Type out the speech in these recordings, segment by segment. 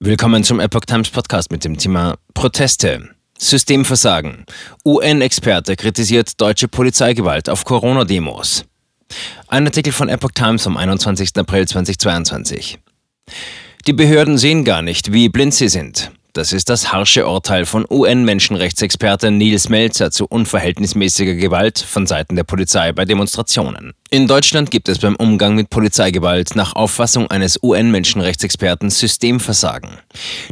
Willkommen zum Epoch Times Podcast mit dem Thema Proteste. Systemversagen. UN-Experte kritisiert deutsche Polizeigewalt auf Corona-Demos. Ein Artikel von Epoch Times vom 21. April 2022. Die Behörden sehen gar nicht, wie blind sie sind. Das ist das harsche Urteil von UN-Menschenrechtsexperte Nils Melzer zu unverhältnismäßiger Gewalt von Seiten der Polizei bei Demonstrationen. In Deutschland gibt es beim Umgang mit Polizeigewalt nach Auffassung eines UN-Menschenrechtsexperten Systemversagen.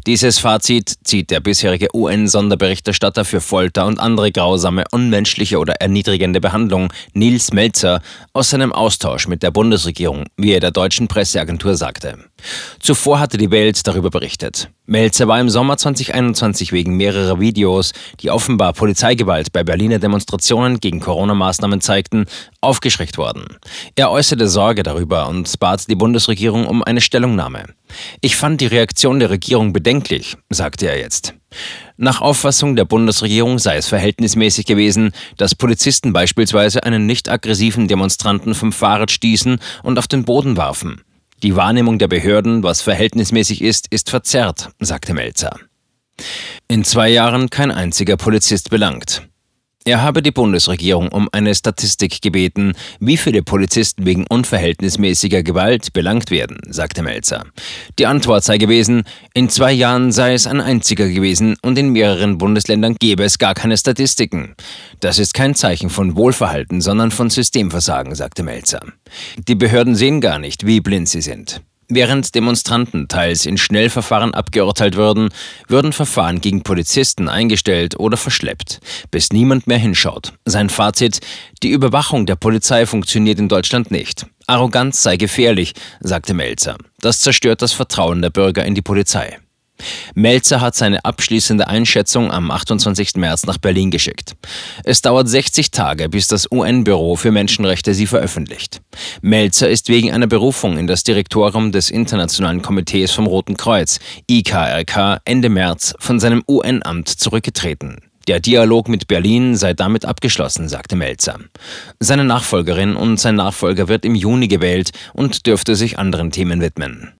Dieses Fazit zieht der bisherige UN-Sonderberichterstatter für Folter und andere grausame, unmenschliche oder erniedrigende Behandlung, Nils Melzer, aus seinem Austausch mit der Bundesregierung, wie er der deutschen Presseagentur sagte. Zuvor hatte die Welt darüber berichtet. Melzer war im Sommer 2021 wegen mehrerer Videos, die offenbar Polizeigewalt bei Berliner Demonstrationen gegen Corona-Maßnahmen zeigten, aufgeschreckt worden. Er äußerte Sorge darüber und bat die Bundesregierung um eine Stellungnahme. Ich fand die Reaktion der Regierung bedenklich, sagte er jetzt. Nach Auffassung der Bundesregierung sei es verhältnismäßig gewesen, dass Polizisten beispielsweise einen nicht aggressiven Demonstranten vom Fahrrad stießen und auf den Boden warfen. Die Wahrnehmung der Behörden, was verhältnismäßig ist, ist verzerrt, sagte Melzer. In zwei Jahren kein einziger Polizist belangt. Er habe die Bundesregierung um eine Statistik gebeten, wie viele Polizisten wegen unverhältnismäßiger Gewalt belangt werden, sagte Melzer. Die Antwort sei gewesen, in zwei Jahren sei es ein einziger gewesen und in mehreren Bundesländern gäbe es gar keine Statistiken. Das ist kein Zeichen von Wohlverhalten, sondern von Systemversagen, sagte Melzer. Die Behörden sehen gar nicht, wie blind sie sind. Während Demonstranten teils in Schnellverfahren abgeurteilt würden, würden Verfahren gegen Polizisten eingestellt oder verschleppt, bis niemand mehr hinschaut. Sein Fazit, die Überwachung der Polizei funktioniert in Deutschland nicht. Arroganz sei gefährlich, sagte Melzer. Das zerstört das Vertrauen der Bürger in die Polizei. Melzer hat seine abschließende Einschätzung am 28. März nach Berlin geschickt. Es dauert 60 Tage, bis das UN-Büro für Menschenrechte sie veröffentlicht. Melzer ist wegen einer Berufung in das Direktorium des Internationalen Komitees vom Roten Kreuz, IKRK, Ende März von seinem UN-Amt zurückgetreten. Der Dialog mit Berlin sei damit abgeschlossen, sagte Melzer. Seine Nachfolgerin und sein Nachfolger wird im Juni gewählt und dürfte sich anderen Themen widmen.